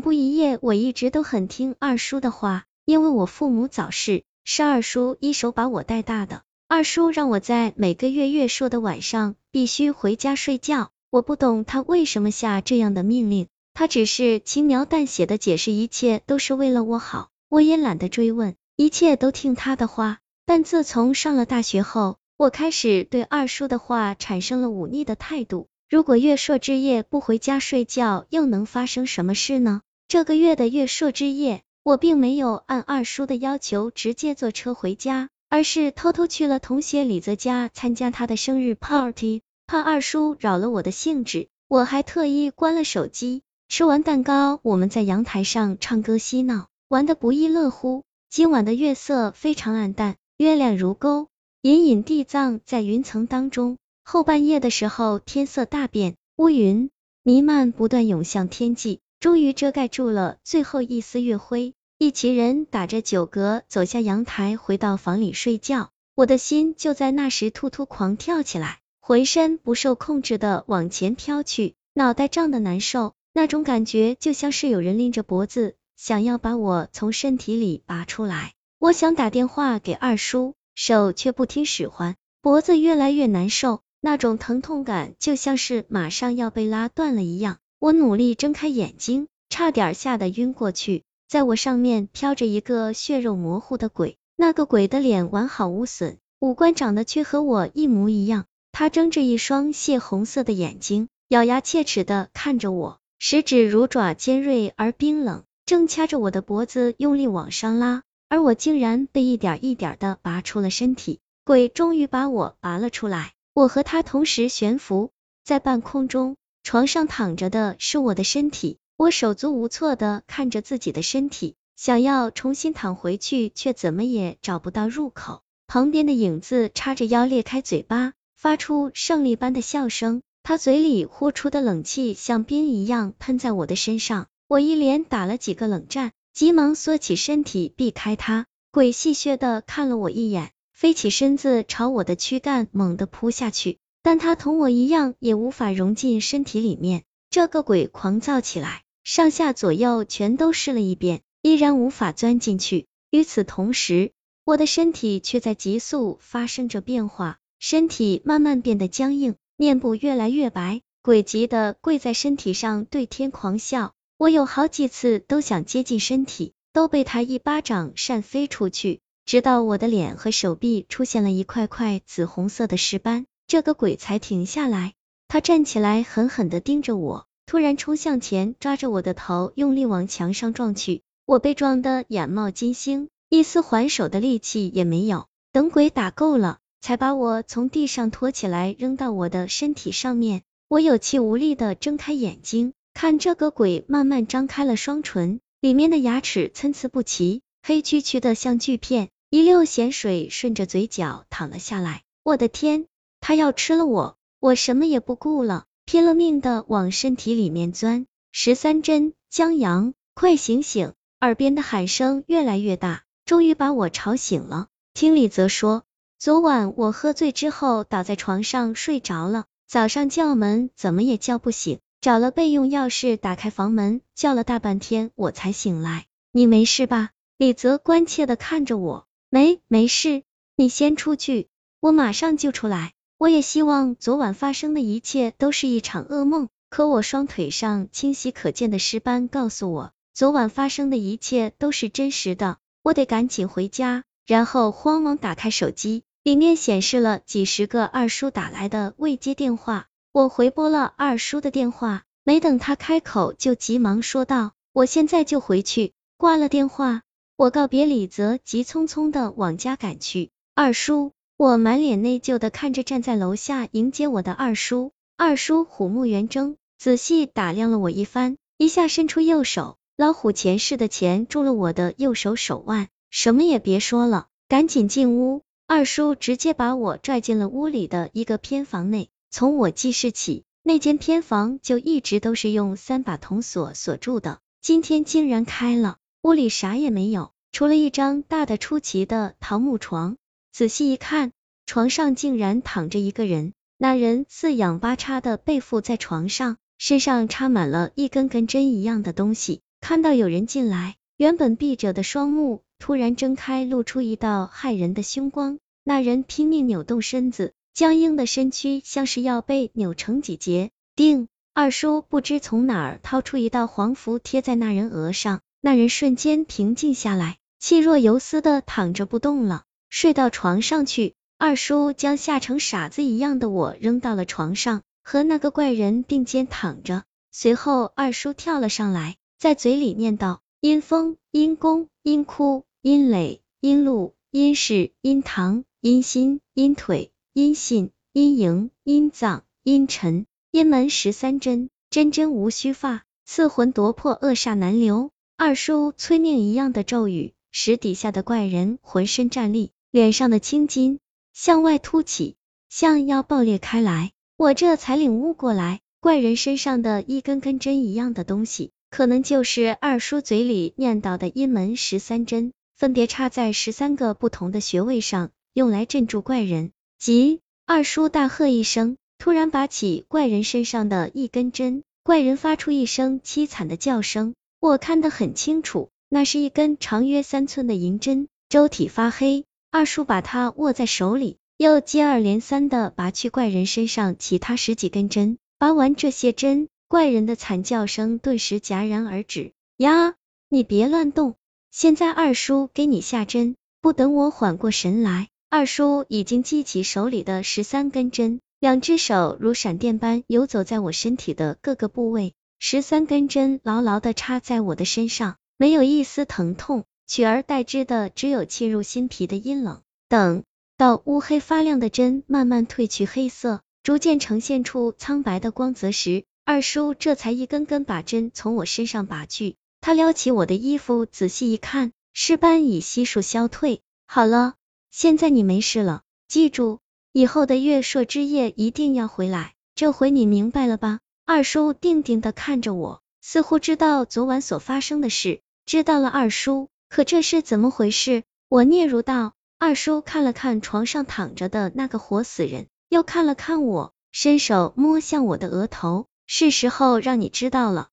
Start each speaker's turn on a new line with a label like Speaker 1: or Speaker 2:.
Speaker 1: 不一夜，我一直都很听二叔的话，因为我父母早逝，是二叔一手把我带大的。二叔让我在每个月月朔的晚上必须回家睡觉，我不懂他为什么下这样的命令，他只是轻描淡写的解释一切都是为了我好，我也懒得追问，一切都听他的话。但自从上了大学后，我开始对二叔的话产生了忤逆的态度。如果月朔之夜不回家睡觉，又能发生什么事呢？这个月的月朔之夜，我并没有按二叔的要求直接坐车回家，而是偷偷去了同学李泽家参加他的生日 party。怕二叔扰了我的兴致，我还特意关了手机。吃完蛋糕，我们在阳台上唱歌嬉闹，玩得不亦乐乎。今晚的月色非常暗淡，月亮如钩，隐隐地藏在云层当中。后半夜的时候，天色大变，乌云弥漫，不断涌向天际。终于遮盖住了最后一丝月辉，一齐人打着酒嗝走下阳台，回到房里睡觉。我的心就在那时突突狂跳起来，浑身不受控制的往前飘去，脑袋胀得难受，那种感觉就像是有人拎着脖子，想要把我从身体里拔出来。我想打电话给二叔，手却不听使唤，脖子越来越难受，那种疼痛感就像是马上要被拉断了一样。我努力睁开眼睛，差点吓得晕过去。在我上面飘着一个血肉模糊的鬼，那个鬼的脸完好无损，五官长得却和我一模一样。他睁着一双血红色的眼睛，咬牙切齿的看着我，十指如爪，尖锐而冰冷，正掐着我的脖子用力往上拉，而我竟然被一点一点的拔出了身体。鬼终于把我拔了出来，我和他同时悬浮在半空中。床上躺着的是我的身体，我手足无措的看着自己的身体，想要重新躺回去，却怎么也找不到入口。旁边的影子叉着腰，裂开嘴巴，发出胜利般的笑声。他嘴里呼出的冷气像冰一样喷在我的身上，我一连打了几个冷战，急忙缩起身体避开他。鬼戏谑的看了我一眼，飞起身子朝我的躯干猛地扑下去。但他同我一样，也无法融进身体里面。这个鬼狂躁起来，上下左右全都试了一遍，依然无法钻进去。与此同时，我的身体却在急速发生着变化，身体慢慢变得僵硬，面部越来越白。鬼急的跪在身体上，对天狂笑。我有好几次都想接近身体，都被他一巴掌扇飞出去，直到我的脸和手臂出现了一块块紫红色的尸斑。这个鬼才停下来，他站起来，狠狠的盯着我，突然冲向前，抓着我的头，用力往墙上撞去。我被撞得眼冒金星，一丝还手的力气也没有。等鬼打够了，才把我从地上拖起来，扔到我的身体上面。我有气无力的睁开眼睛，看这个鬼慢慢张开了双唇，里面的牙齿参差不齐，黑黢黢的像锯片，一溜咸水顺着嘴角淌了下来。我的天！他要吃了我，我什么也不顾了，拼了命的往身体里面钻。十三针，江阳，快醒醒！耳边的喊声越来越大，终于把我吵醒了。听李泽说，昨晚我喝醉之后倒在床上睡着了，早上叫门怎么也叫不醒，找了备用钥匙打开房门，叫了大半天我才醒来。你没事吧？李泽关切的看着我，没，没事，你先出去，我马上就出来。我也希望昨晚发生的一切都是一场噩梦，可我双腿上清晰可见的尸斑告诉我，昨晚发生的一切都是真实的。我得赶紧回家，然后慌忙打开手机，里面显示了几十个二叔打来的未接电话。我回拨了二叔的电话，没等他开口，就急忙说道：“我现在就回去。”挂了电话，我告别李泽，急匆匆的往家赶去。二叔。我满脸内疚的看着站在楼下迎接我的二叔，二叔虎目圆睁，仔细打量了我一番，一下伸出右手，老虎钳似的钳住了我的右手手腕，什么也别说了，赶紧进屋。二叔直接把我拽进了屋里的一个偏房内，从我记事起，那间偏房就一直都是用三把铜锁锁住的，今天竟然开了，屋里啥也没有，除了一张大的出奇的桃木床。仔细一看，床上竟然躺着一个人，那人四仰八叉的背负在床上，身上插满了一根根针一样的东西，看到有人进来，原本闭着的双目突然睁开，露出一道骇人的凶光。那人拼命扭动身子，僵硬的身躯像是要被扭成几截。定二叔不知从哪儿掏出一道黄符，贴在那人额上，那人瞬间平静下来，气若游丝的躺着不动了，睡到床上去。二叔将吓成傻子一样的我扔到了床上，和那个怪人并肩躺着。随后二叔跳了上来，在嘴里念道：阴风、阴公、阴窟、阴垒、阴禄、阴室、阴堂、阴心、阴腿、阴信、阴营、阴脏、阴沉、阴门十三针，针针无虚发，刺魂夺魄，恶煞难留。二叔催命一样的咒语，使底下的怪人浑身战栗，脸上的青筋。向外凸起，像要爆裂开来。我这才领悟过来，怪人身上的一根根针一样的东西，可能就是二叔嘴里念叨的阴门十三针，分别插在十三个不同的穴位上，用来镇住怪人。急！二叔大喝一声，突然拔起怪人身上的一根针，怪人发出一声凄惨的叫声。我看得很清楚，那是一根长约三寸的银针，周体发黑。二叔把它握在手里，又接二连三的拔去怪人身上其他十几根针。拔完这些针，怪人的惨叫声顿时戛然而止。呀，你别乱动！现在二叔给你下针。不等我缓过神来，二叔已经系起手里的十三根针，两只手如闪电般游走在我身体的各个部位，十三根针牢牢的插在我的身上，没有一丝疼痛。取而代之的只有沁入心脾的阴冷。等到乌黑发亮的针慢慢褪去黑色，逐渐呈现出苍白的光泽时，二叔这才一根根把针从我身上拔去。他撩起我的衣服，仔细一看，尸斑已悉数消退。好了，现在你没事了。记住，以后的月朔之夜一定要回来。这回你明白了吧？二叔定定的看着我，似乎知道昨晚所发生的事。知道了，二叔。可这是怎么回事？我嗫嚅道。二叔看了看床上躺着的那个活死人，又看了看我，伸手摸向我的额头。是时候让你知道了。